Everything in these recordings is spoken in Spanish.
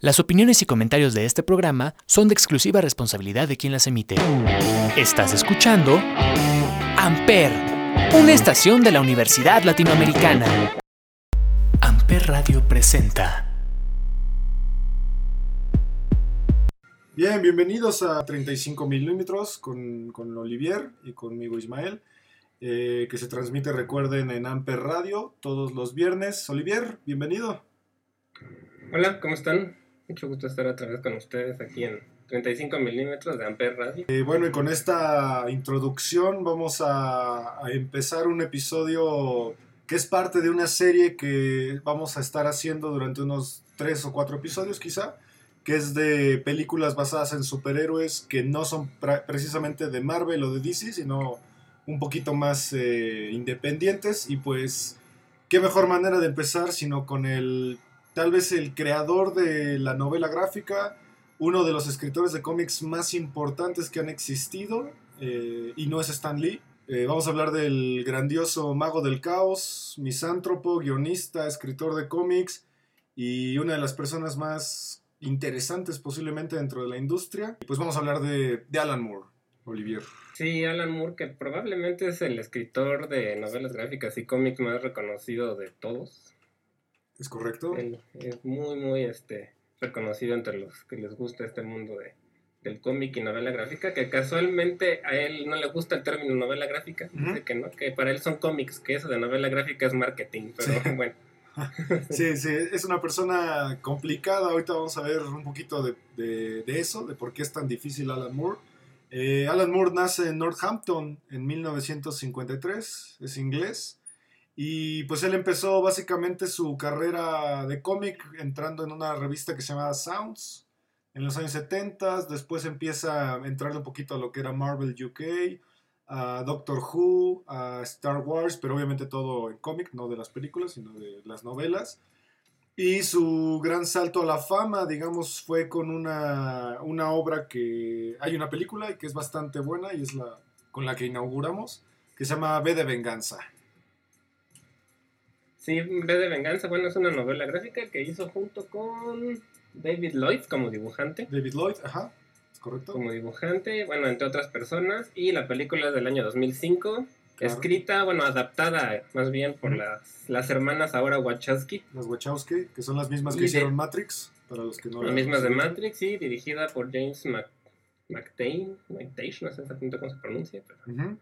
Las opiniones y comentarios de este programa son de exclusiva responsabilidad de quien las emite. Estás escuchando Amper, una estación de la Universidad Latinoamericana. Amper Radio presenta. Bien, bienvenidos a 35 milímetros con, con Olivier y conmigo Ismael, eh, que se transmite, recuerden, en Amper Radio todos los viernes. Olivier, bienvenido. Hola, ¿cómo están? Mucho gusto estar otra vez con ustedes aquí en 35 milímetros de Amper Radio. Eh, bueno, y con esta introducción vamos a, empezar un episodio que es parte de una serie que vamos a estar haciendo durante unos tres o cuatro episodios quizá, que es de películas basadas en superhéroes que no son precisamente de Marvel o de DC, sino un poquito más eh, independientes. Y pues, qué mejor manera de empezar sino con el, tal vez el creador de la novela gráfica, uno de los escritores de cómics más importantes que han existido, eh, y no es Stan Lee. Eh, vamos a hablar del grandioso mago del caos, misántropo, guionista, escritor de cómics y una de las personas más interesantes posiblemente dentro de la industria. Y pues vamos a hablar de, de Alan Moore, Olivier. Sí, Alan Moore, que probablemente es el escritor de novelas gráficas y cómics más reconocido de todos. ¿Es correcto? Él es muy, muy este, reconocido entre los que les gusta este mundo de, del cómic y novela gráfica, que casualmente a él no le gusta el término novela gráfica, dice que no, que para él son cómics, que eso de novela gráfica es marketing, pero Sí. bueno. Sí, sí, es una persona complicada. Ahorita vamos a ver un poquito de, de- de eso, de por qué es tan difícil Alan Moore. Eh, Alan Moore nace en Northampton en 1953, es inglés. Y pues él empezó básicamente su carrera de cómic entrando en una revista que se llamaba Sounds en los años 70. Después empieza a entrar un poquito a lo que era Marvel UK, a Doctor Who, a Star Wars, pero obviamente todo en cómic, no de las películas, sino de las novelas. Y su gran salto a la fama, digamos, fue con una, una obra que hay una película y que es bastante buena y es la con la que inauguramos, que se llama B de Venganza. Sí, en vez de Venganza, bueno, es una novela gráfica que hizo junto con David Lloyd como dibujante. David Lloyd, ajá, ¿es correcto? como dibujante, bueno, entre otras personas, y la película es del año 2005, Claro. escrita, bueno, adaptada más bien por las, las hermanas ahora Wachowski, Las Wachowski, que son las mismas Y que de- hicieron Matrix, para los que no las la mismas de. Matrix, sí, dirigida por James Mc, McTain, McTeish, no sé exactamente cómo se pronuncia, pero Ujú.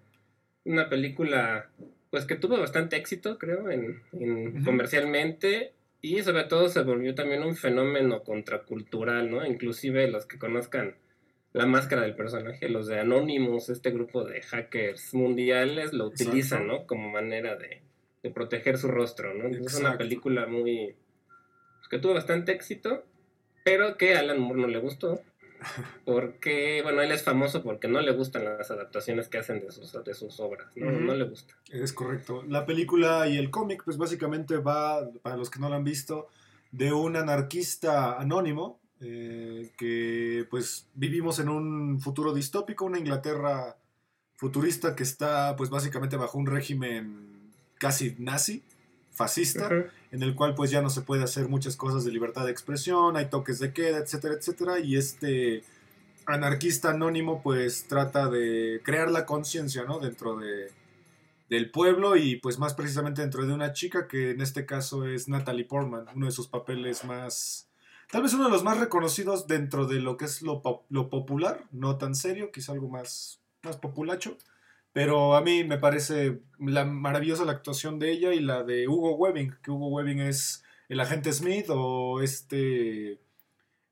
una película, pues que tuvo bastante éxito, creo, en, en- comercialmente, y sobre todo se volvió también un fenómeno contracultural, ¿no? Inclusive los que conozcan la máscara del personaje, los de Anonymous, este grupo de hackers mundiales, lo Exacto. utilizan, ¿no? Como manera de, de proteger su rostro, ¿no? Entonces, Es una película muy... pues, que tuvo bastante éxito, pero que a Alan Moore no le gustó. Porque, bueno, él es famoso porque no le gustan las adaptaciones que hacen de sus, de sus obras, ¿no? No le gusta. Es correcto. La película y el cómic, pues básicamente va, para los que no lo han visto, de un anarquista anónimo, eh, que pues vivimos en un futuro distópico, una Inglaterra futurista que está pues básicamente bajo un régimen casi nazi, fascista, en el cual pues ya no se puede hacer muchas cosas de libertad de expresión, hay toques de queda, etcétera, etcétera, y este anarquista anónimo pues trata de crear la conciencia, ¿no? Dentro de, del pueblo y pues más precisamente dentro de una chica que en este caso es Natalie Portman, uno de sus papeles más, tal vez uno de los más reconocidos dentro de lo que es lo, lo popular, no tan serio, quizá algo más, más populacho. Pero a mí me parece la maravillosa la actuación de ella y la de Hugo Webbing, que Hugo Webbing es el agente Smith o este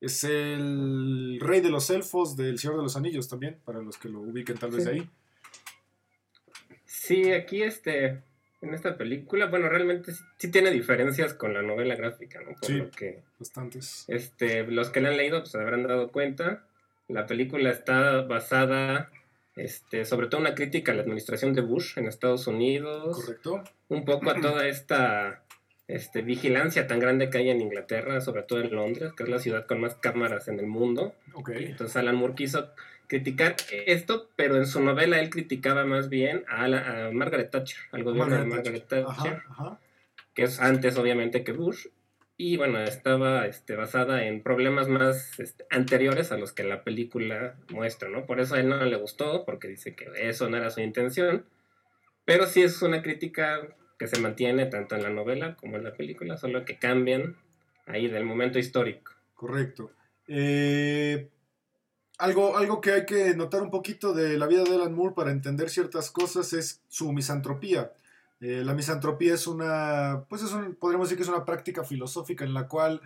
es el rey de los elfos del Señor de los Anillos también, para los que lo ubiquen tal vez Sí. ahí. Sí, aquí este, en esta película, bueno, realmente sí, tiene diferencias con la novela gráfica, ¿no? Por Sí. lo que Bastantes. este, los que la han leído pues se habrán dado cuenta. La película está basada, este, sobre todo una crítica a la administración de Bush en Estados Unidos, ¿Correcto? un poco a toda esta este, vigilancia tan grande que hay en Inglaterra, sobre todo en Londres, que es la ciudad con más cámaras en el mundo. Ok. Entonces Alan Moore quiso criticar esto, pero en su novela él criticaba más bien a, la- a Margaret Thatcher, al gobierno de Margaret Margaret Thatcher. Thatcher, Ajá, ajá. que es antes obviamente que Bush. Y bueno, estaba este, basada en problemas más este, anteriores a los que la película muestra, ¿no? Por eso a él no le gustó, porque dice que eso no era su intención. Pero sí es una crítica que se mantiene tanto en la novela como en la película, solo que cambian ahí del momento histórico. Correcto. Eh, algo, algo que hay que notar un poquito de la vida de Alan Moore para entender ciertas cosas es su misantropía. Eh, la misantropía es una, pues es podríamos decir que es una práctica filosófica en la cual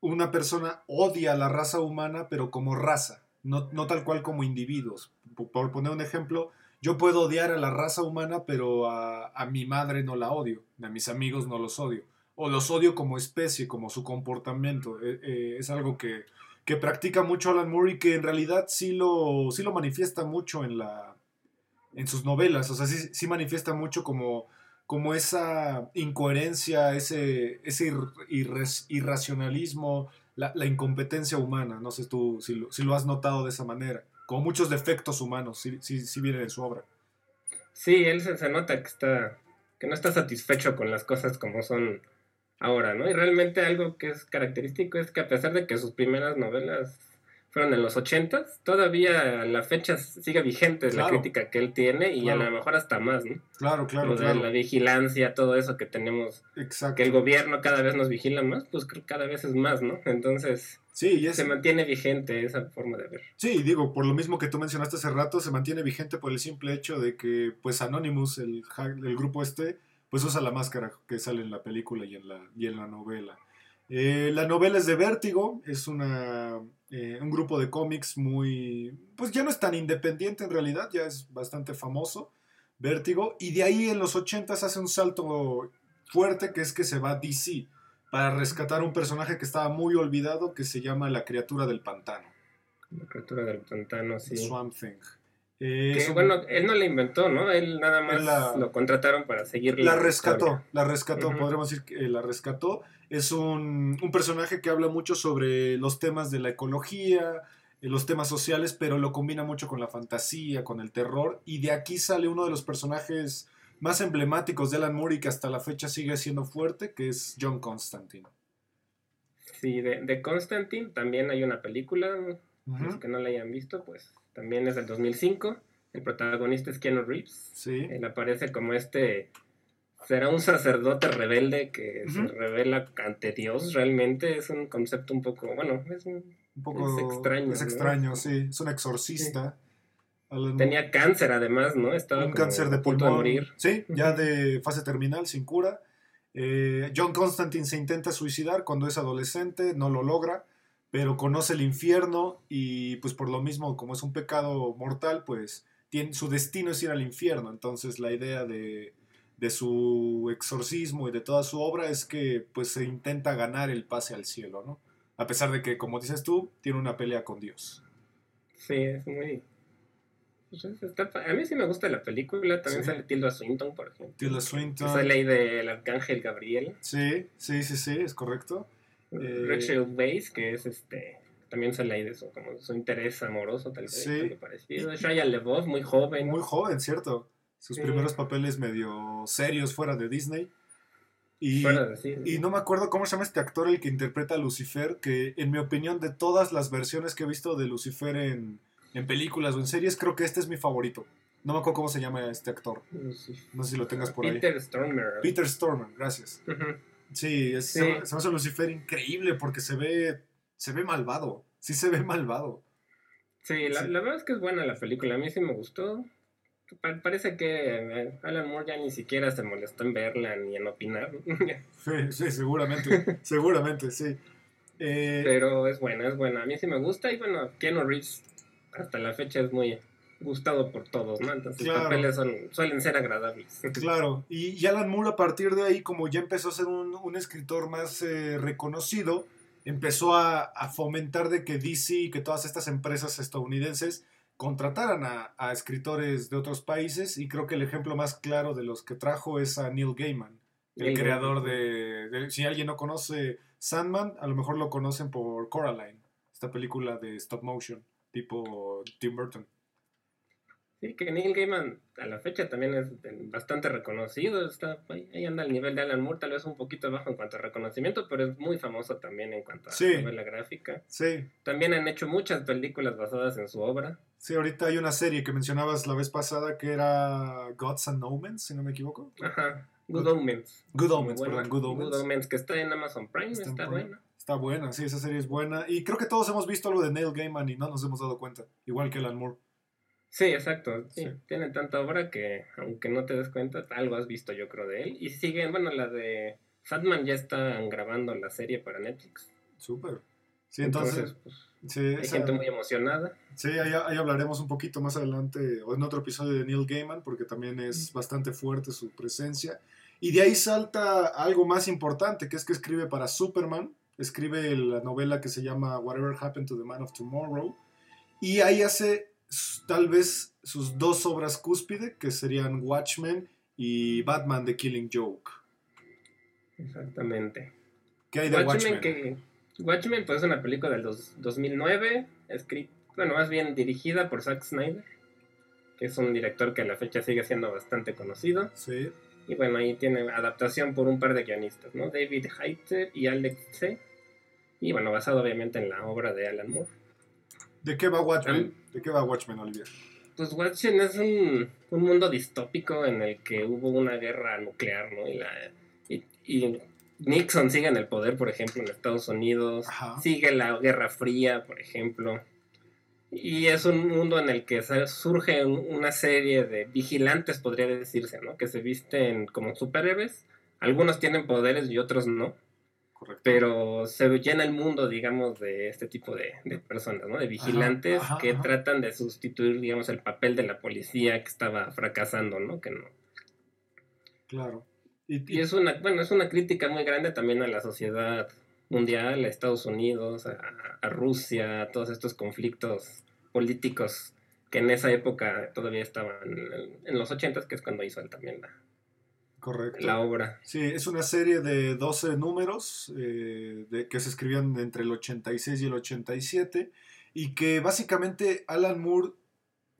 una persona odia a la raza humana, pero como raza, no, tal cual como individuos. Por, poner un ejemplo, yo puedo odiar a la raza humana, pero a, mi madre no la odio, a mis amigos no los odio, o los odio como especie, como su comportamiento. Eh, eh, es algo que, que, practica mucho Alan Moore y que en realidad sí lo, sí lo manifiesta mucho en, la, en sus novelas, o sea, sí, sí manifiesta mucho como como esa incoherencia, ese, ese irracionalismo, la, incompetencia humana. No sé tú si lo, lo, has notado de esa manera. Como muchos defectos humanos, si, si, vienen en su obra. Sí, él se, se, nota que está que no está satisfecho con las cosas como son ahora, ¿no? Y realmente algo que es característico es que a pesar de que sus primeras novelas fueron en los 80 todavía la fecha sigue vigente la crítica que él tiene y a lo mejor hasta más, ¿no? Claro, claro, La vigilancia, todo eso que tenemos, Exacto. que el gobierno cada vez nos vigila más, pues creo que cada vez es más, ¿no? Entonces, sí, se mantiene vigente esa forma de ver. Sí, digo, por lo mismo que tú mencionaste hace rato, se mantiene vigente por el simple hecho de que, pues, Anonymous, el, el grupo este, pues usa la máscara que sale en la película y en la, y en la novela. Eh, la novela es de Vértigo, es una, eh, un grupo de cómics muy, pues ya no es tan independiente en realidad, ya es bastante famoso, Vértigo, y de ahí en los 80 hace un salto fuerte que es que se va a DC para rescatar un personaje que estaba muy olvidado que se llama la criatura del pantano. La criatura del pantano, sí. Swamp Thing. Que, bueno, él no la inventó, ¿no? Él nada más lo contrataron para seguir la rescató, la rescató, podríamos decir que la rescató. Es un, personaje que habla mucho sobre los temas de la ecología, eh, los temas sociales, pero lo combina mucho con la fantasía, con el terror. Y de aquí sale uno de los personajes más emblemáticos de Alan Moore y que hasta la fecha sigue siendo fuerte, que es John Constantine. Sí, de, Constantine también hay una película, los que no la hayan visto, pues también es del 2005. El protagonista es Keanu Reeves. Sí. Él aparece como este será un sacerdote rebelde que se revela ante Dios. Realmente es un concepto un poco, bueno, es un, poco extraño. Es extraño, sí. Es un exorcista. Tenía cáncer además, ¿no? Estaba un cáncer de pulmón. De morir. Sí, ya de fase terminal, sin cura. Eh, John Constantine se intenta suicidar cuando es adolescente, no lo logra, pero conoce el infierno y pues por lo mismo, como es un pecado mortal, pues tiene, su destino es ir al infierno. Entonces la idea de de su exorcismo y de toda su obra es que pues se intenta ganar el pase al cielo, ¿no? A pesar de que, como dices tú, tiene una pelea con Dios. Sí, es muy... Pues, a mí sí me gusta la película, también sale Tilda Swinton, por ejemplo. Tilda Swinton. Sale ahí del Arcángel Gabriel. Sí, sí, sí, sí, es correcto. Eh, Rachel Weisz, que es este también sale ahí de su, como su interés amoroso, tal vez. Sí. Parecido. Shia LeBeouf, muy joven. Muy joven, cierto sus primeros papeles medio serios fuera de Disney. Y, y no me acuerdo cómo se llama este actor el que interpreta a Lucifer, que en mi opinión de todas las versiones que he visto de Lucifer en, en películas o en series, creo que este es mi favorito. No me acuerdo cómo se llama este actor. No sé si lo tengas por ahí. Peter Stormer. Peter Stormer, gracias. Sí, es, Se, me hace Lucifer increíble porque se ve, se ve malvado. Sí se ve malvado. Sí, la, la verdad es que es buena la película. A mí sí me gustó parece que eh, Alan Moore ya ni siquiera se molestó en verla ni en opinar. sí, sí, seguramente, seguramente, sí. Eh, Pero es buena, es buena. A mí sí me gusta y bueno, Keanu Reeves hasta la fecha es muy gustado por todos, ¿no? Entonces sus papeles suelen ser agradables. Claro, y, Alan Moore a partir de ahí, como ya empezó a ser un, escritor más eh, reconocido, empezó a, a, fomentar de que DC y que todas estas empresas estadounidenses contrataran a, escritores de otros países y creo que el ejemplo más claro de los que trajo es a Neil Gaiman, el creador de, Si alguien no conoce Sandman, a lo mejor lo conocen por Coraline, esta película de stop motion, tipo Tim Burton. Sí, que Neil Gaiman a la fecha también es bastante reconocido. Está, ahí anda al nivel de Alan Moore, tal vez un poquito bajo en cuanto a reconocimiento, pero es muy famoso también en cuanto a Sí. novela gráfica. Sí, También han hecho muchas películas basadas en su obra. sí, ahorita hay una serie que mencionabas la vez pasada que era Gods and Omens, si no me equivoco. Ajá. Good Good- Omens. Good Omens, buena. perdón, Good Omens. que está en Amazon Prime, Está buena. Está buena, sí, esa serie es buena. Y creo que todos hemos visto algo de Neil Gaiman y no nos hemos dado cuenta, igual que Alan Moore. Sí, exacto. Sí, Sí. Tiene tanta obra que, aunque no te des cuenta, algo has visto yo creo de él. Y siguen, bueno, la de Fatman ya están grabando la serie para Netflix. Súper. Sí, entonces, pues, sí, hay esa- gente muy emocionada. sí, ahí, ahí hablaremos un poquito más adelante o en otro episodio de Neil Gaiman, porque también es bastante fuerte su presencia. Y de ahí salta algo más importante, que es que escribe para Superman, escribe la novela que se llama Whatever Happened to the Man of Tomorrow, y ahí hace tal vez sus dos obras cúspide, que serían Watchmen y Batman The Killing Joke. Exactamente. ¿Qué hay de Watchmen, Watchmen? que Watchmen pues es una película del dos- 2009, escrita, bueno, más bien dirigida por Zack Snyder, que es un director que a la fecha sigue siendo bastante conocido. Sí, Y bueno, ahí tiene adaptación por un par de guionistas, ¿no? David Hayter y Alex C. Y bueno, basado obviamente en la obra de Alan Moore. ¿De qué va Watchmen? ¿De qué va Watchmen, Olivier? Pues Watchmen es un, un mundo distópico en el que hubo una guerra nuclear, ¿no? Y, la, y, y Nixon sigue en el poder, por ejemplo, en Estados Unidos. Ajá. Sigue la Guerra Fría, por ejemplo. Y es un mundo en el que surge un- una serie de vigilantes, podría decirse, ¿no? Que se visten como superhéroes. Algunos tienen poderes y otros no. Correcto. Pero se llena el mundo, digamos, de este tipo de, de personas, ¿no? De vigilantes ajá, que ajá. tratan de sustituir, digamos, el papel de la policía que estaba fracasando, ¿no? Que no. Claro. Y, Y es una, bueno, es una crítica muy grande también a la sociedad mundial, a Estados Unidos, a, a Rusia, a todos estos conflictos políticos que en esa época todavía estaban en, en los 80 que es cuando hizo él también la, correcto. la obra. Sí, es una serie de 12 números eh, de, que se escribían entre el 86 y el 87 y que básicamente Alan Moore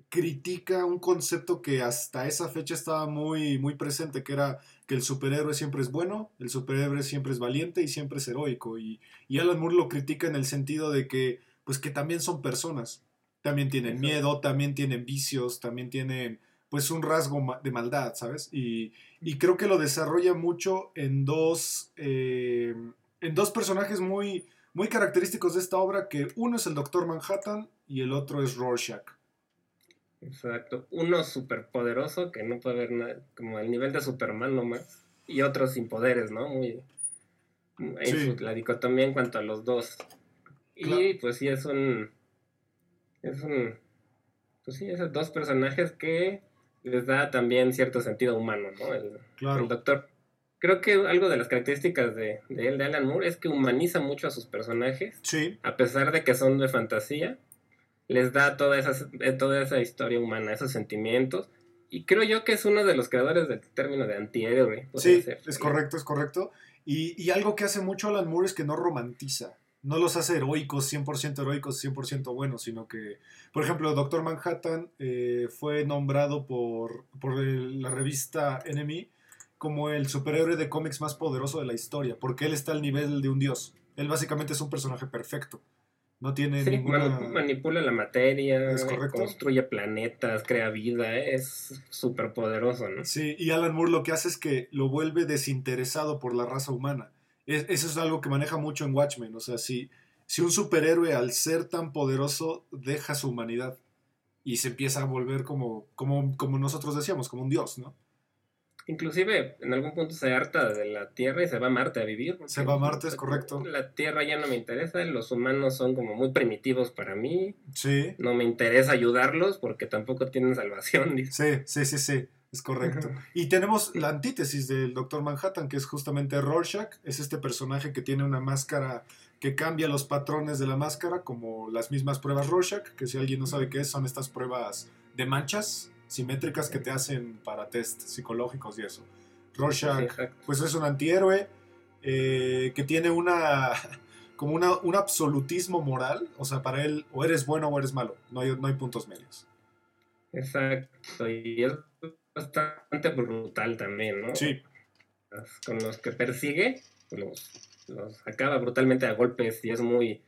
critica un concepto que hasta esa fecha estaba muy, muy presente, que era que el superhéroe siempre es bueno, el superhéroe siempre es valiente y siempre es heroico. Y, y Alan Moore lo critica en el sentido de que, pues que también son personas, también tienen miedo, también tienen vicios, también tienen pues un rasgo de maldad, ¿sabes? Y, y creo que lo desarrolla mucho en dos, eh, en dos personajes muy, muy característicos de esta obra, que uno es el Doctor Manhattan y el otro es Rorschach. Exacto. Uno súper poderoso que no puede ver nada, como el nivel de Superman nomás. Y otro sin poderes, ¿no? Muy. Sí. su- la dicotomía en cuanto a los dos. Y Claro. pues sí, es un. Es un. Pues sí, esos dos personajes que les da también cierto sentido humano, ¿no? El, Claro. el doctor. Creo que algo de las características de, de él, de Alan Moore, es que humaniza mucho a sus personajes Sí, a pesar de que son de fantasía, les da toda esa, eh, toda esa historia humana, esos sentimientos. Y creo yo que es uno de los creadores del término de antihéroe. sí, ser. es correcto, es correcto. Y, y algo que hace mucho Alan Moore es que no romantiza. No los hace heroicos, 100% heroicos, 100% buenos, sino que, por ejemplo, Doctor Manhattan eh, fue nombrado por, por el- la revista Enemy como el superhéroe de cómics más poderoso de la historia, porque él está al nivel de un dios. Él básicamente es un personaje perfecto. No tiene Sí, ninguna... manipula la materia, construye planetas, crea vida, es súper poderoso, ¿no? Sí, y Alan Moore lo que hace es que lo vuelve desinteresado por la raza humana. Es- eso es algo que maneja mucho en Watchmen. O sea, si, si un superhéroe al ser tan poderoso deja su humanidad y se empieza a volver como, como, como nosotros decíamos, como un dios, ¿no? Inclusive en algún punto se harta de la Tierra y se va a Marte a vivir. Se va a Marte, es correcto. La Tierra ya no me interesa, los humanos son como muy primitivos para mí, Sí, no me interesa ayudarlos porque tampoco tienen salvación. dice. sí, sí, sí, sí, es correcto. Y tenemos la antítesis del Doctor Manhattan, que es justamente Rorschach. Es este personaje que tiene una máscara que cambia los patrones de la máscara, como las mismas pruebas Rorschach, que si alguien no sabe qué es, son estas pruebas de manchas simétricas que te hacen para test psicológicos y eso. Rorschach, pues es un antihéroe eh, que tiene una como una, un absolutismo moral, o sea, para él o eres bueno o eres malo, no hay, no hay puntos medios. Exacto, y es bastante brutal también, ¿no? Sí. Con los que persigue, los, los acaba brutalmente a golpes y es muy...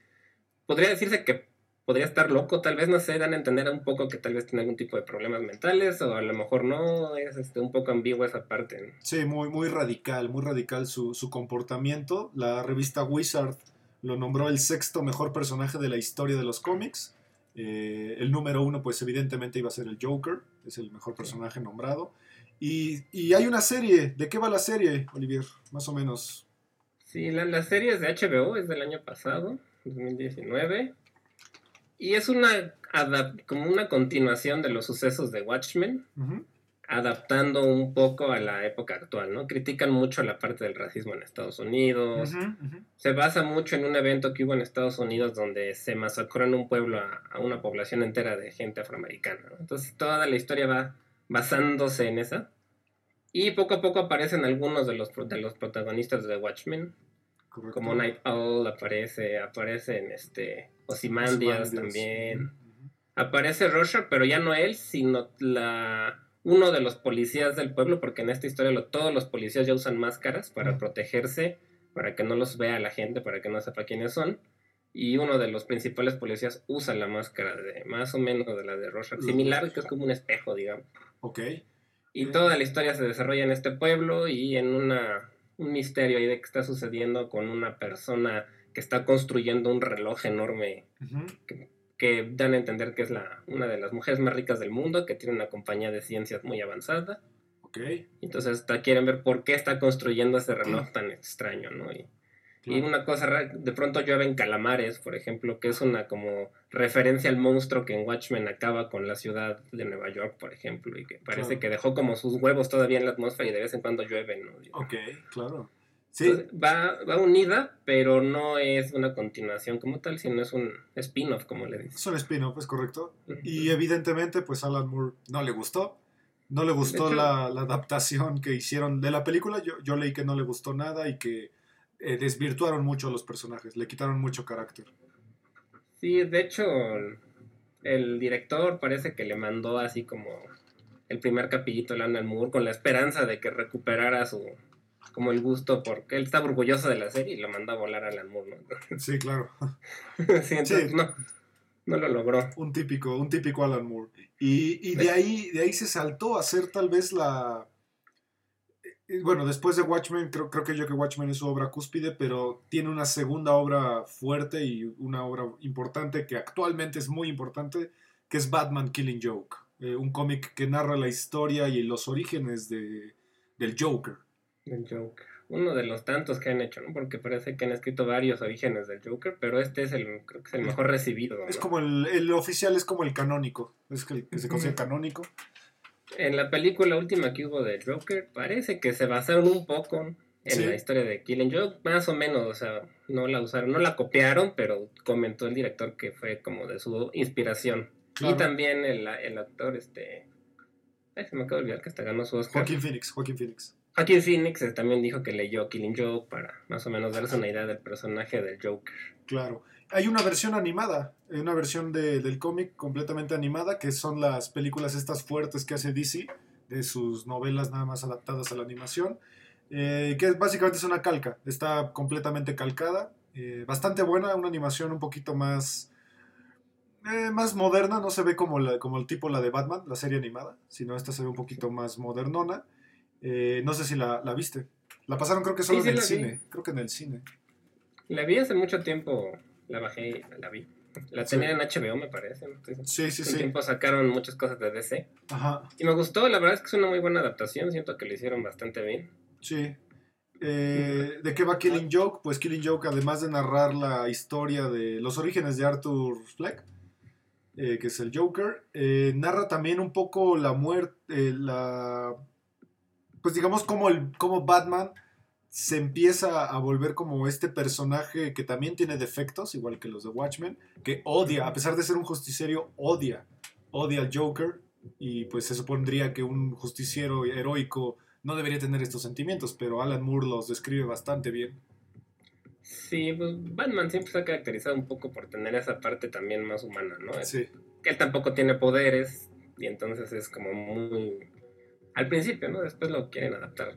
Podría decirse que podría estar loco, tal vez, no sé, dan a entender un poco que tal vez tiene algún tipo de problemas mentales o a lo mejor no, es este, un poco ambigua esa parte. ¿no? Sí, muy, muy radical, muy radical su, su comportamiento. La revista Wizard lo nombró el sexto mejor personaje de la historia de los cómics. Eh, el número uno, pues evidentemente iba a ser el Joker, es el mejor personaje nombrado. Y, y hay una serie, ¿de qué va la serie, Olivier? Más o menos. Sí, la, la serie es de HBO, es del año pasado, 2019. Y es una como una continuación de los sucesos de Watchmen. Adaptando un poco a la época actual, ¿no? Critican mucho la parte del racismo en Estados Unidos. Se basa mucho en un evento que hubo en Estados Unidos donde se masacró en un pueblo a, a una población entera de gente afroamericana. ¿no? Entonces toda la historia va basándose en esa. Y poco a poco aparecen algunos de los, de los protagonistas de Watchmen, Correcto. como Night Owl aparece, aparecen este Ozymandias Ozymandias. también. Aparece Rorschach, pero ya no él, sino la uno de los policías del pueblo, porque en esta historia lo- todos los policías ya usan máscaras para protegerse, para que no los vea la gente, para que no sepa quiénes son. Y uno de los principales policías usa la máscara de más o menos de la de Rorschach, similar, que es como un espejo, digamos. Ok. Y toda la historia se desarrolla en este pueblo y en una, un misterio ahí de qué está sucediendo con una persona que está construyendo un reloj enorme que dan a entender que es la, una de las mujeres más ricas del mundo, que tiene una compañía de ciencias muy avanzada. Ok. Entonces ta- quieren ver por qué está construyendo ese reloj tan extraño, ¿no? Y, y una cosa rara, de pronto llueven calamares, por ejemplo, que es una como referencia al monstruo que en Watchmen acaba con la ciudad de Nueva York, por ejemplo, y que parece Claro. que dejó como sus huevos todavía en la atmósfera y de vez en cuando llueven, ¿no? Ok, claro. Sí, va, va unida, pero no es una continuación como tal, sino es un spin-off, como le dicen. es un spin-off, es correcto. Y evidentemente, pues Alan Moore no le gustó. No le gustó hecho- la, la adaptación que hicieron de la película. Yo, yo leí que no le gustó nada y que eh, desvirtuaron mucho a los personajes, le quitaron mucho carácter. Sí, de hecho, el director parece que le mandó así como el primer capillito a Alan Moore con la esperanza de que recuperara su como el gusto porque él estaba orgulloso de la serie y lo mandó a volar a Alan Moore, ¿no? Sí, claro. sí, entonces Sí. no, no lo logró. Un típico, un típico Alan Moore. Y, y de ahí, de ahí se saltó a ser tal vez la. eh, Bueno, después de Watchmen, creo, creo que yo que Watchmen es su obra cúspide, pero tiene una segunda obra fuerte y una obra importante que actualmente es muy importante, que es Batman Killing Joke. eh, un cómic que narra la historia y los orígenes de, del Joker. El Joker. Uno de los tantos que han hecho, ¿no? Porque parece que han escrito varios orígenes del Joker, pero este es el, creo que es el mejor recibido. ¿no? Es como el, el oficial, es como el canónico, es que, el que se considera canónico. En la película última que hubo de Joker, parece que se basaron un poco en Sí. la historia de Killing Joke, más o menos, o sea, no la usaron, no la copiaron, pero comentó el director que fue como de su inspiración. Claro. Y también el, el actor, este... Ay, se me acaba de olvidar que hasta ganó su Oscar. Joaquín Phoenix, Joaquín Phoenix. Joaquin Phoenix eh, también dijo que leyó Killing Joke para más o menos darse una idea del personaje del Joker. Claro. Hay una versión animada, una versión de- del cómic completamente animada, que son las películas estas fuertes que hace DC, de sus novelas nada más adaptadas a la animación, eh, que básicamente es una calca, está completamente calcada, eh, bastante buena, una animación un poquito más, eh, más moderna, no se ve como, como el tipo la de Batman, la serie animada, sino esta se ve un poquito más modernona. Eh, no sé si la, la viste. La pasaron creo que solo Sí, en sí el vi. cine, creo que en el cine. La vi hace mucho tiempo, la bajé y la vi. La Sí. tenía en HBO, me parece. Sí, sí, sí. tiempo sacaron muchas cosas de DC. Ajá. Y me gustó, la verdad es que es una muy buena adaptación, siento que lo hicieron bastante bien. Sí. Eh, ¿De qué va Killing Joke? Pues Killing Joke, además de narrar la historia de los orígenes de Arthur Fleck, eh, que es el Joker, eh, narra también un poco la muerte, la... Pues digamos como, el, como Batman se empieza a volver como este personaje que también tiene defectos, igual que los de Watchmen, que odia, a pesar de ser un justiciero, odia, odia al Joker, y pues se supondría que un justiciero heroico no debería tener estos sentimientos, pero Alan Moore los describe bastante bien. Sí, pues Batman siempre se ha caracterizado un poco por tener esa parte también más humana, ¿no? Sí, Que él tampoco tiene poderes, Y entonces es como muy... Al principio, ¿no? Después lo quieren adaptar.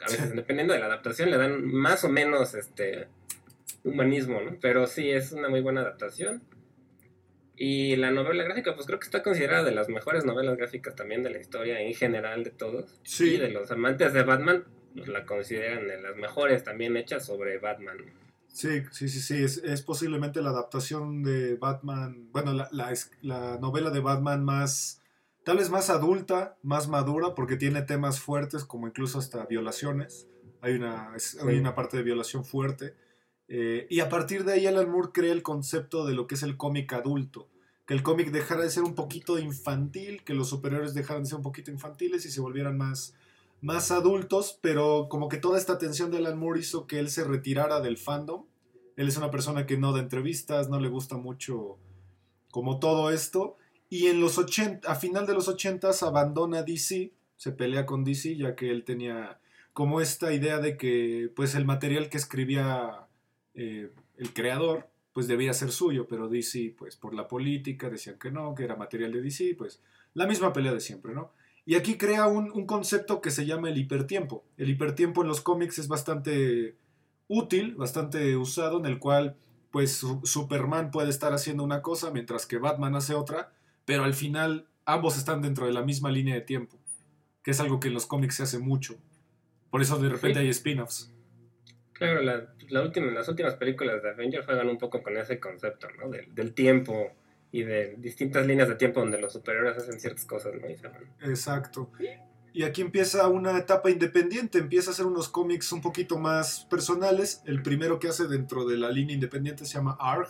A veces, dependiendo de la adaptación, le dan más o menos este humanismo, ¿no? Pero sí, es una muy buena adaptación. Y la novela gráfica, pues creo que está considerada de las mejores novelas gráficas también de la historia en general de todos. Sí. Y de los amantes de Batman, pues la consideran de las mejores también hechas sobre Batman. Sí, sí, sí, sí. Es, es posiblemente la adaptación de Batman. Bueno, la, la, la novela de Batman más. Tal vez más adulta, más madura, porque tiene temas fuertes, como incluso hasta violaciones. Hay una, es- hay una parte de violación fuerte. Eh, y a partir de ahí Alan Moore crea el concepto de lo que es el cómic adulto. Que el cómic dejara de ser un poquito infantil, que los superiores dejaran de ser un poquito infantiles y se volvieran más, más adultos, pero como que toda esta atención de Alan Moore hizo que él se retirara del fandom. Él es una persona que no da entrevistas, no le gusta mucho como todo esto. Y en los 80, a final de los 80 abandona DC, se pelea con DC ya que él tenía como esta idea de que pues el material que escribía eh, el creador pues debía ser suyo, pero DC pues por la política decían que no, que era material de DC, pues la misma pelea de siempre, ¿no? Y aquí crea un, un concepto que se llama el hipertiempo. El hipertiempo en los cómics es bastante útil, bastante usado, en el cual pues su- Superman puede estar haciendo una cosa mientras que Batman hace otra, pero al final ambos están dentro de la misma línea de tiempo, que es algo que en los cómics se hace mucho. Por eso de repente Sí. hay spin-offs. Claro, la, la última, las últimas películas de Avengers juegan un poco con ese concepto, ¿no? Del, del tiempo y de distintas líneas de tiempo donde los superiores hacen ciertas cosas, ¿no? Y se van. Exacto. Y aquí empieza una etapa independiente, empieza a hacer unos cómics un poquito más personales. El primero que hace dentro de la línea independiente se llama ARG,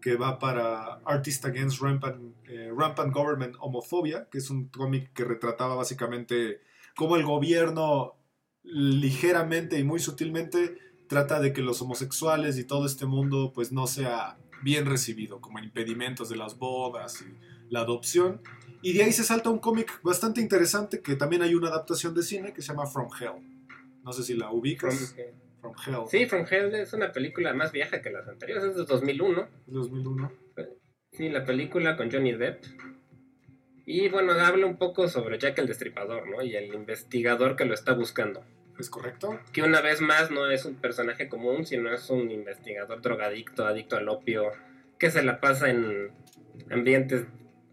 que va para Artist Against Rampant, eh, Rampant Government Homophobia, que es un cómic que retrataba básicamente cómo el gobierno ligeramente y muy sutilmente trata de que los homosexuales y todo este mundo pues no sea bien recibido, como impedimentos de las bodas y la adopción. Y de ahí se salta un cómic bastante interesante que también hay una adaptación de cine que se llama From Hell. No sé si la ubicas. From Hell. Sí, From Hell es una película más vieja que las anteriores, es de 2001. 2001. Sí, la película con Johnny Depp. Y bueno, habla un poco sobre Jack el Destripador, ¿no? Y el investigador que lo está buscando. ¿Es correcto? Que una vez más no es un personaje común, sino es un investigador drogadicto, adicto al opio, que se la pasa en ambientes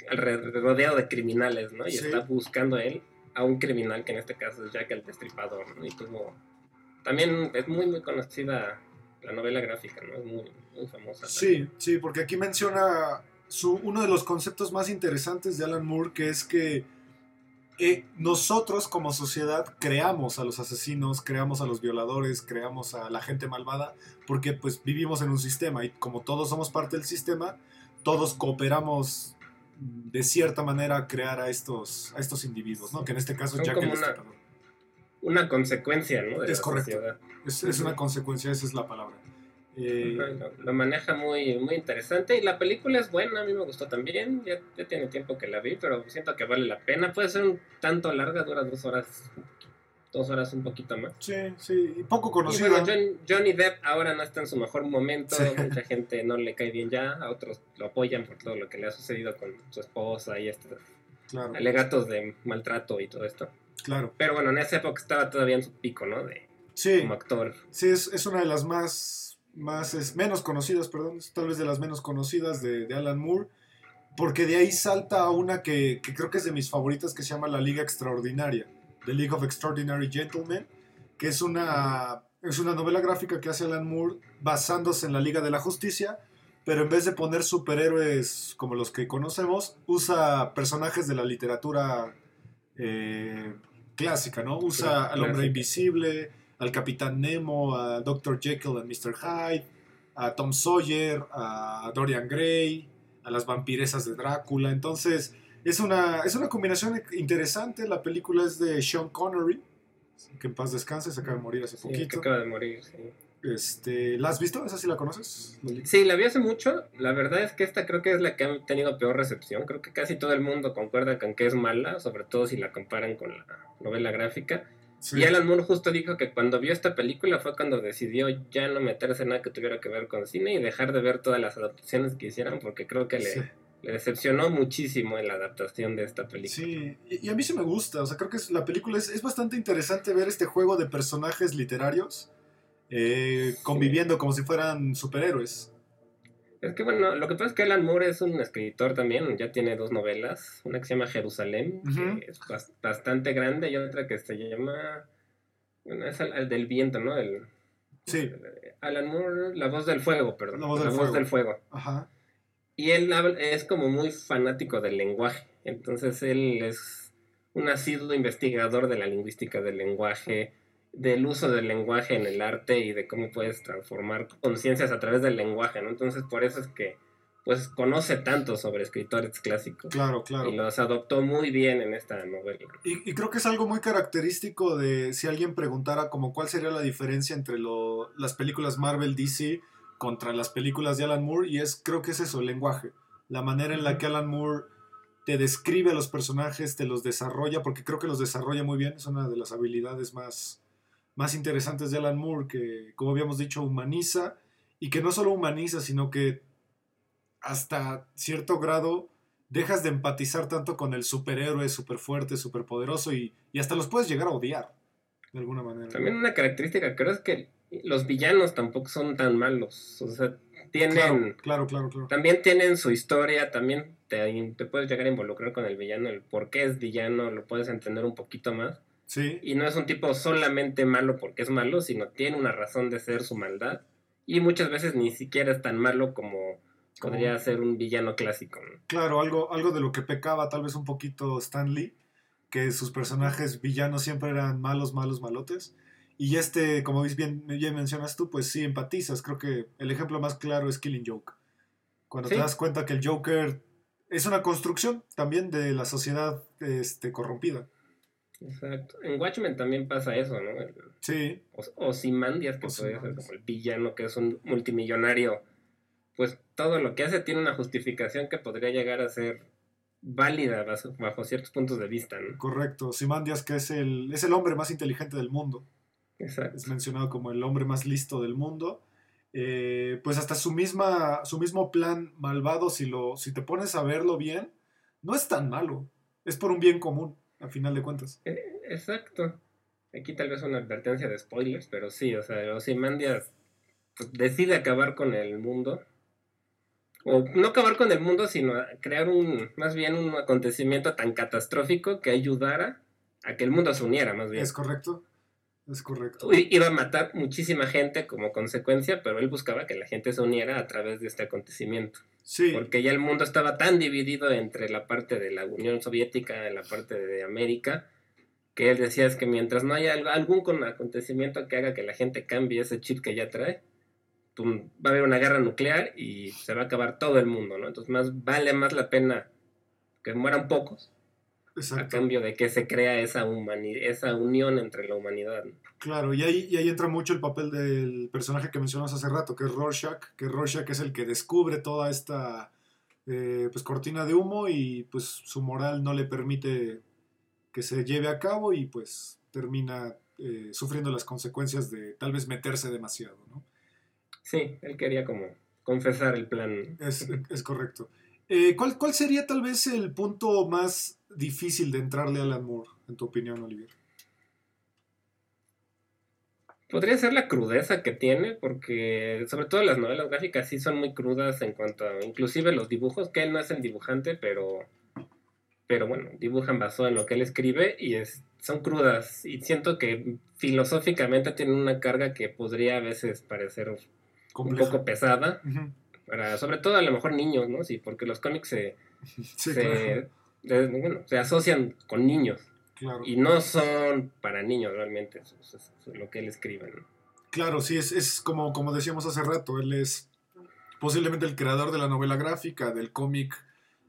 rodeado de criminales, ¿no? Y Sí. está buscando él a un criminal que en este caso es Jack el Destripador, ¿no? Y tuvo... También es muy, muy conocida la novela gráfica, ¿no? Es muy, muy famosa. Sí, sí, porque aquí menciona su, uno de los conceptos más interesantes de Alan Moore, que es que eh, nosotros como sociedad creamos a los asesinos, creamos a los violadores, creamos a la gente malvada, porque pues vivimos en un sistema y como todos somos parte del sistema, todos cooperamos de cierta manera a crear a estos, a estos individuos, ¿no? Que en este caso es Son Jack el como una- Destripador. Una consecuencia, ¿no? De Es correcto. Es, es una consecuencia, esa es la palabra. Eh, Lo, lo maneja muy, muy interesante y la película es buena, a mí me gustó también, ya, ya tiene tiempo que la vi, pero siento que vale la pena, puede ser un tanto larga, dura dos horas, dos horas un poquito más. sí, sí, y poco Y conocida. bueno, John- Johnny Depp ahora no está en su mejor momento, Sí. mucha gente no le cae bien ya, a otros lo apoyan por todo lo que le ha sucedido con su esposa y estos Claro, alegatos de maltrato y todo esto. Claro. Pero bueno, en esa época estaba todavía en su pico, ¿no? De, Sí, como actor. sí es, es una de las más, más es, menos conocidas, perdón, es tal vez de las menos conocidas de, de Alan Moore, porque de ahí salta a una que, que creo que es de mis favoritas, que se llama La Liga Extraordinaria, The League of Extraordinary Gentlemen, que es una, es una novela gráfica que hace Alan Moore basándose en la Liga de la Justicia, pero en vez de poner superhéroes como los que conocemos, usa personajes de la literatura eh, clásica, ¿no? Usa al hombre invisible, al Capitán Nemo, a Dr. Jekyll and Mr. Hyde, a Tom Sawyer, a Dorian Gray, a las vampiresas de Drácula. Entonces, es una, es una combinación interesante. La película es de Sean Connery, que en paz descanse, se acaba de morir hace Sí, que poquito. acaba de morir, sí. Este, ¿La has visto? ¿Esa sí la conoces? Sí, la vi hace mucho. La verdad es que esta creo que es la que ha tenido peor recepción. Creo que casi todo el mundo concuerda con que es mala, sobre todo si la comparan con la novela gráfica. Sí. Y Alan Moore justo dijo que cuando vio esta película fue cuando decidió ya no meterse en nada que tuviera que ver con cine y dejar de ver todas las adaptaciones que hicieran porque creo que le, Sí. le decepcionó muchísimo en la adaptación de esta película. Sí, y, a mí sí me gusta, o sea, creo que la película es, bastante interesante ver este juego de personajes literarios eh, conviviendo como si fueran superhéroes. Es que bueno, lo que pasa es que Alan Moore es un escritor también, ya tiene dos novelas, una que se llama Jerusalén, que es bastante grande, y otra que se llama, bueno, es el, del viento, ¿no? El, sí. Alan Moore, La voz del fuego, perdón. La voz del, fuego. del fuego. Ajá. Y él es como muy fanático del lenguaje, entonces él es un asiduo investigador de la lingüística del lenguaje, del uso del lenguaje en el arte y de cómo puedes transformar conciencias a través del lenguaje, ¿no? Entonces por eso es que pues conoce tanto sobre escritores clásicos. Claro, claro. Y los adoptó muy bien en esta novela. Y, creo que es algo muy característico de si alguien preguntara como cuál sería la diferencia entre lo, las películas Marvel DC contra las películas de Alan Moore y es creo que es eso, el lenguaje. La manera en la que Alan Moore te describe a los personajes, te los desarrolla, porque creo que los desarrolla muy bien, es una de las habilidades más más interesantes de Alan Moore, que como habíamos dicho humaniza, y que no solo humaniza, sino que hasta cierto grado dejas de empatizar tanto con el superhéroe súper fuerte, súper poderoso, y, hasta los puedes llegar a odiar, de alguna manera. También una característica, creo es que los villanos tampoco son tan malos, o sea, tienen... Claro, claro, claro. También tienen su historia, también te, te puedes llegar a involucrar con el villano, el por qué es villano, lo puedes entender un poquito más. Y no es un tipo solamente malo porque es malo, sino tiene una razón de ser su maldad. Y muchas veces ni siquiera es tan malo como podría ser un villano clásico. Claro, algo, algo de lo que pecaba tal vez un poquito Stanley, que sus personajes villanos siempre eran malos, malos, malotes. Y este, como bien, bien mencionas tú, pues sí empatizas. Creo que el ejemplo más claro es Killing Joke. Cuando te das cuenta que el Joker es una construcción también de la sociedad este, corrompida. Exacto. En Watchmen también pasa eso, ¿no? sí. O, Simandias, que puede ser como el villano, que es un multimillonario. Pues todo lo que hace tiene una justificación que podría llegar a ser válida bajo, ciertos puntos de vista, ¿no? Correcto. Simandias, que es el, es el hombre más inteligente del mundo. Exacto. Es mencionado como el hombre más listo del mundo. Eh, pues hasta su, misma, su mismo plan malvado, si, lo, si te pones a verlo bien, no es tan malo. Es por un bien común a final de cuentas. Eh, exacto. Aquí tal vez una advertencia de spoilers, pero sí, o sea, Ozymandias pues, decide acabar con el mundo. O no acabar con el mundo, sino crear un, más bien un acontecimiento tan catastrófico que ayudara a que el mundo se uniera, más bien. Es correcto. Es correcto. Iba a matar muchísima gente como consecuencia, pero él buscaba que la gente se uniera a través de este acontecimiento. Porque ya el mundo estaba tan dividido entre la parte de la Unión Soviética y la parte de América, que él decía es que mientras no haya algún acontecimiento que haga que la gente cambie ese chip que ya trae, va a haber una guerra nuclear y se va a acabar todo el mundo, ¿no? Entonces más vale más la pena que mueran pocos a cambio de que se crea esa, esa unión entre la humanidad. Claro, y ahí, y ahí entra mucho el papel del personaje que mencionamos hace rato, que es Rorschach, que Rorschach es el que descubre toda esta eh, pues, cortina de humo y pues su moral no le permite que se lleve a cabo y pues termina eh, sufriendo las consecuencias de tal vez meterse demasiado, ¿no? Sí, él quería como confesar el plan. Es, es correcto. Eh, ¿cuál, ¿Cuál sería tal vez el punto más difícil de entrarle al amor, en tu opinión, Olivier? Podría ser la crudeza que tiene, porque sobre todo las novelas gráficas sí son muy crudas en cuanto a, inclusive los dibujos, que él no es el dibujante, pero, pero bueno, dibujan basado en lo que él escribe y es, son crudas. Y siento que filosóficamente tienen una carga que podría a veces parecer un poco pesada para sobre todo a lo mejor niños, ¿no? Sí, porque los cómics se, se, asocian con niños. Y no son para niños realmente, eso, es lo que él escribe, ¿no? Claro, sí, es, es como, como decíamos hace rato, él es posiblemente el creador de la novela gráfica, del cómic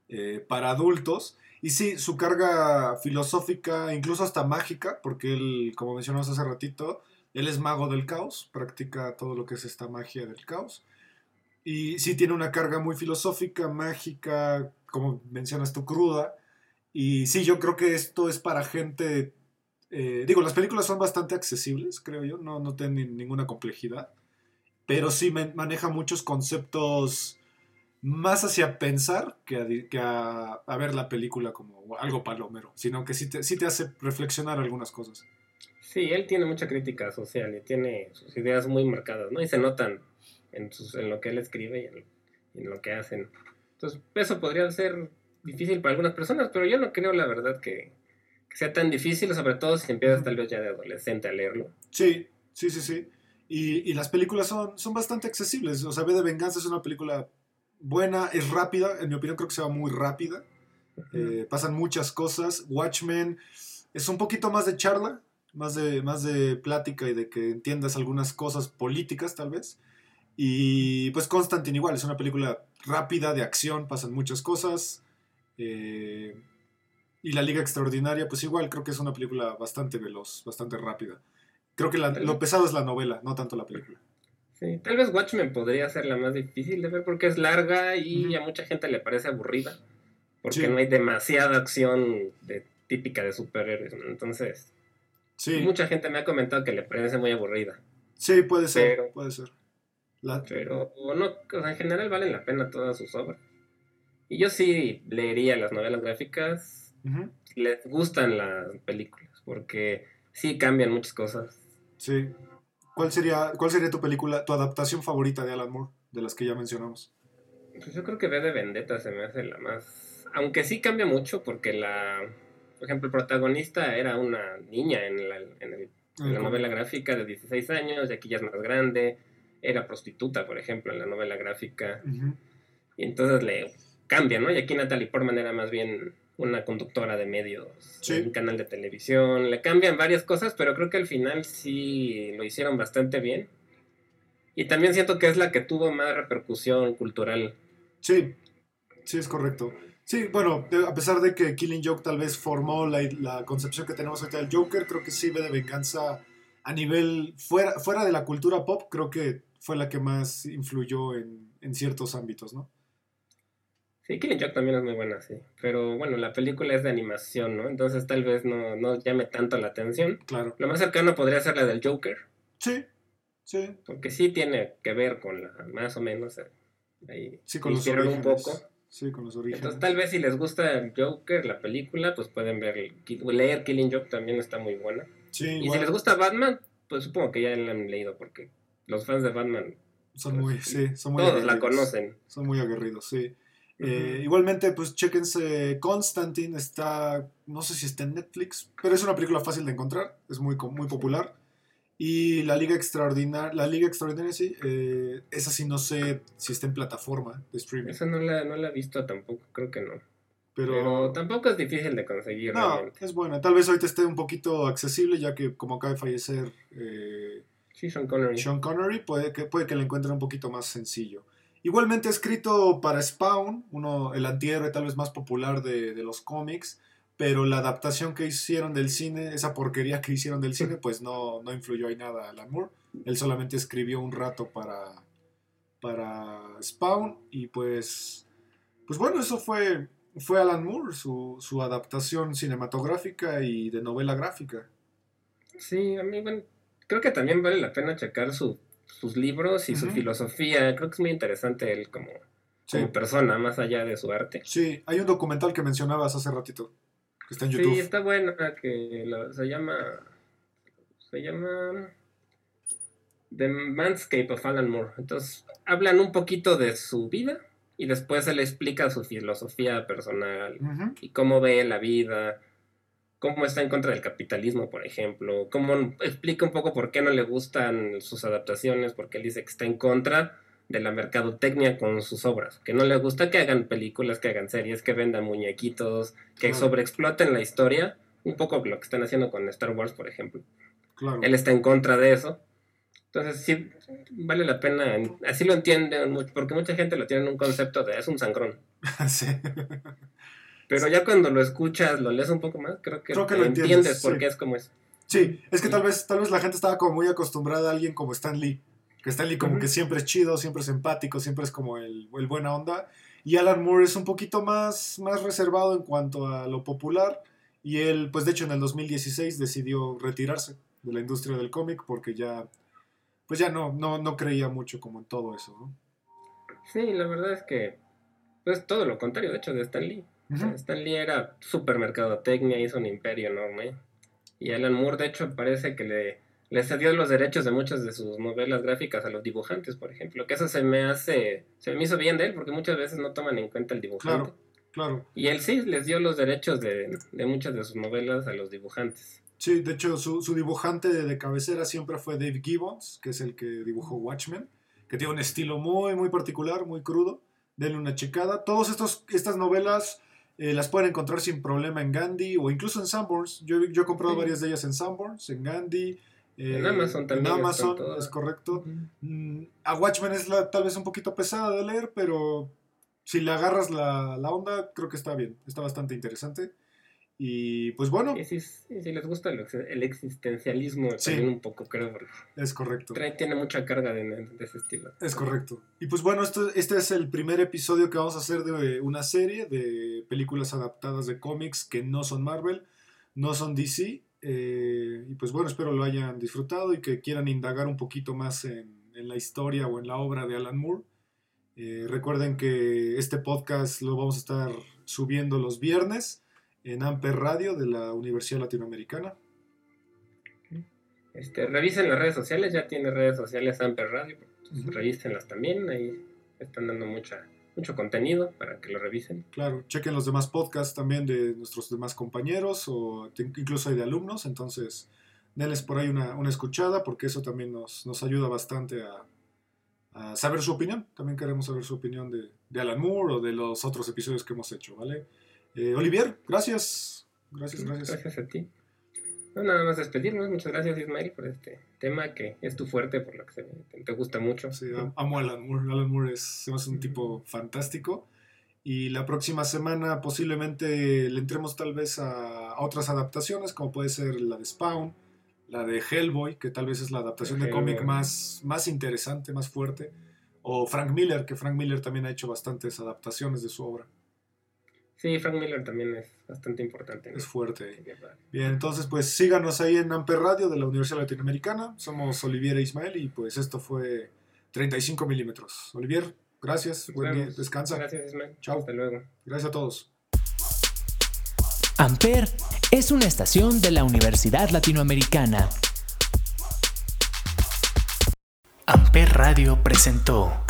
eh, para adultos. Y sí, su carga filosófica, incluso hasta mágica, porque él, como mencionamos hace ratito, él es mago del caos, practica todo lo que es esta magia del caos. Y sí tiene una carga muy filosófica, mágica, como mencionas tú, cruda. Y sí, yo creo que esto es para gente... Eh, digo, las películas son bastante accesibles, creo yo, no, no tienen ninguna complejidad. Pero sí maneja muchos conceptos más hacia pensar que a, que a- a ver la película como algo palomero, sino que sí te, sí te hace reflexionar algunas cosas. Sí, él tiene mucha crítica social y tiene sus ideas muy marcadas, ¿no? Y se notan en, sus, en lo que él escribe y en, lo que hacen. Entonces, eso podría ser difícil para algunas personas, pero yo no creo, la verdad, que, que sea tan difícil, sobre todo si empiezas tal vez ya de adolescente a leerlo. Sí, sí, sí, sí. Y, y las películas son, son bastante accesibles. O sea, V de Venganza es una película buena, es rápida. En mi opinión, creo que se va muy rápida. Eh, pasan muchas cosas. Watchmen es un poquito más de charla, más de, más de plática y de que entiendas algunas cosas políticas, tal vez. Y pues Constantine igual, es una película rápida, de acción, pasan muchas cosas. Eh, y La Liga Extraordinaria, pues igual, creo que es una película bastante veloz, bastante rápida. Creo que la- lo pesado es la novela, no tanto la película. Sí, tal vez Watchmen podría ser la más difícil de ver porque es larga y a mucha gente le parece aburrida. Porque Sí. no hay demasiada acción de, típica de superhéroes. Entonces, Sí, mucha gente me ha comentado que le parece muy aburrida. sí, puede ser, Pero- puede ser. La- Pero no, o sea, en general valen la pena todas sus obras. Y yo sí leería las novelas gráficas, les gustan las películas, porque sí cambian muchas cosas. sí. ¿Cuál sería, ¿Cuál sería tu película, tu adaptación favorita de Alan Moore, de las que ya mencionamos? Pues yo creo que V de Vendetta se me hace la más... Aunque sí cambia mucho porque la... Por ejemplo, el protagonista era una niña en la, en el- en la novela gráfica de 16 años y aquí ya es más grande. Era prostituta, por ejemplo, en la novela gráfica. Y entonces le cambia, ¿no? Y aquí Natalie Portman era más bien una conductora de medios, Sí. un canal de televisión. Le cambian varias cosas, pero creo que al final sí lo hicieron bastante bien. Y también siento que es la que tuvo más repercusión cultural. Sí, sí, es correcto. Sí, bueno, de- a pesar de que Killing Joke tal vez formó la, la concepción que tenemos ahorita del Joker, creo que sí, V de Venganza a nivel fuera, fuera de la cultura pop, creo que fue la que más influyó en, en ciertos ámbitos, ¿no? Sí, Killing Joke también es muy buena, sí. Pero bueno, la película es de animación, ¿no? Entonces tal vez no, no llame tanto la atención. Claro. Lo más cercano podría ser la del Joker, Sí, sí, porque sí tiene que ver con la, más o menos, eh, ahí sí, con los orígenes. un poco. Sí, con los orígenes. Entonces, tal vez si les gusta el Joker, la película, pues pueden ver, leer Killing Joke también está muy buena. sí, Y igual, si les gusta Batman, pues supongo que ya la han leído, porque los fans de Batman, son muy, sí, son muy todos la conocen. Son muy aguerridos, sí. Eh, igualmente, pues chéquense Constantine, está, no sé si está en Netflix, pero es una película fácil de encontrar, es muy, muy popular. Y La Liga Extraordinaria, La Liga Extraordinaria, sí, eh, esa sí no sé si está en plataforma de streaming, Esa no la, no la he visto tampoco, creo que no. Pero, pero... tampoco es difícil de conseguir no, realmente. es buena. Tal vez ahorita esté un poquito accesible, ya que como acaba de fallecer eh, Sí, Sean Connery. Sean Connery, puede que, puede que la encuentren un poquito más sencillo. Igualmente escrito para Spawn, uno, el antihéroe tal vez más popular de, de los cómics, pero la adaptación que hicieron del cine, esa porquería que hicieron del cine, pues no, no influyó ahí nada a Alan Moore. Él solamente escribió un rato para, para Spawn y pues, pues bueno, eso fue, fue Alan Moore, su, su adaptación cinematográfica y de novela gráfica. Sí, a mí, bueno, creo que también vale la pena checar su- sus libros y su filosofía. Creo que es muy interesante él como, Sí. como persona, más allá de su arte. Sí, hay un documental que mencionabas hace ratito, que está en YouTube. Sí, está buena, que lo- se llama. Se llama. The Manscape of Alan Moore. Entonces, hablan un poquito de su vida y después él explica su filosofía personal y cómo ve la vida, cómo está en contra del capitalismo, por ejemplo, cómo explica un poco por qué no le gustan sus adaptaciones, porque él dice que está en contra de la mercadotecnia con sus obras, que no le gusta que hagan películas, que hagan series, que vendan muñequitos, que Claro. sobreexploten la historia, un poco lo que están haciendo con Star Wars, por ejemplo. Claro. Él está en contra de eso. Entonces sí, vale la pena, así lo entienden, porque mucha gente lo tiene en un concepto de es un sangrón. sí. Pero ya cuando lo escuchas, lo lees un poco más, creo que, Creo que te lo entiendes, entiendes por qué es como es. Sí, es que tal vez, tal vez la gente estaba como muy acostumbrada a alguien como Stan Lee. Que Stan Lee como que siempre es chido, siempre es empático, siempre es como el, el buena onda. Y Alan Moore es un poquito más, más reservado en cuanto a lo popular. Y él, pues de hecho en el 2016 decidió retirarse de la industria del cómic porque ya, pues ya no, no, no creía mucho como en todo eso, ¿no? Sí, la verdad es que pues todo lo contrario, de hecho, de Stan Lee. Stan Lee era supermercadotecnia, hizo un imperio enorme. Y Alan Moore, de hecho, parece que le, le cedió los derechos de muchas de sus novelas gráficas a los dibujantes, por ejemplo. Que eso se me hace, se me hizo bien de él, porque muchas veces no toman en cuenta el dibujante. Claro, claro. Y él sí les dio los derechos de, de muchas de sus novelas a los dibujantes. Sí, de hecho, su, su dibujante de, de, cabecera siempre fue Dave Gibbons, que es el que dibujó Watchmen, que tiene un estilo muy, muy particular, muy crudo. Denle una checada. Todas estas novelas eh, las pueden encontrar sin problema en Gandhi o incluso en Sanborns. Yo, yo he comprado sí. varias de ellas en Sanborns, en Gandhi. Eh, en Amazon también. En Amazon, es correcto. Uh -huh. mm, a Watchmen es la, tal vez un poquito pesada de leer, pero si le agarras la, la onda, creo que está bien. Está bastante interesante. Y pues bueno. Y si, si les gusta el, el existencialismo, sí. también un poco, creo. Es correcto. Trae, tiene mucha carga de, de, ese estilo. Es correcto. Y pues bueno, esto, este es el primer episodio que vamos a hacer de una serie de películas adaptadas de cómics que no son Marvel, no son DC. Eh, y pues bueno, espero lo hayan disfrutado y que quieran indagar un poquito más en, en la historia o en la obra de Alan Moore. Eh, recuerden que este podcast lo vamos a estar subiendo los viernes en Amper Radio de la Universidad Latinoamericana. Este, revisen las redes sociales, ya tiene redes sociales Amper Radio, uh -huh. revísenlas también, ahí están dando mucha, mucho contenido para que lo revisen. Claro, chequen los demás podcasts también de nuestros demás compañeros o incluso hay de alumnos, entonces denles por ahí una, una escuchada porque eso también nos, nos ayuda bastante a, a, saber su opinión. También queremos saber su opinión de, de Alan Moore o de los otros episodios que hemos hecho, ¿vale? Eh, Olivier, gracias. Gracias, gracias. Gracias a ti. No, nada más despedirnos. Muchas gracias, Ismael, por este tema que es tu fuerte, por lo que se, te, te, gusta mucho. Sí, amo a Alan Moore. Alan Moore es, es un tipo fantástico. Y la próxima semana posiblemente le entremos tal vez a, a, otras adaptaciones, como puede ser la de Spawn, la de Hellboy, que tal vez es la adaptación de, de cómic más, más interesante, más fuerte. O Frank Miller, que Frank Miller también ha hecho bastantes adaptaciones de su obra. Sí, Frank Miller también es bastante importante. ¿no? Es fuerte. Bien, entonces pues síganos ahí en Amper Radio de la Universidad Latinoamericana. Somos Olivier e Ismael y pues esto fue 35 milímetros. Olivier, gracias. Buen día. Descansa. Gracias, Ismael. Chao. Hasta luego. Gracias a todos. Amper es una estación de la Universidad Latinoamericana. Amper Radio presentó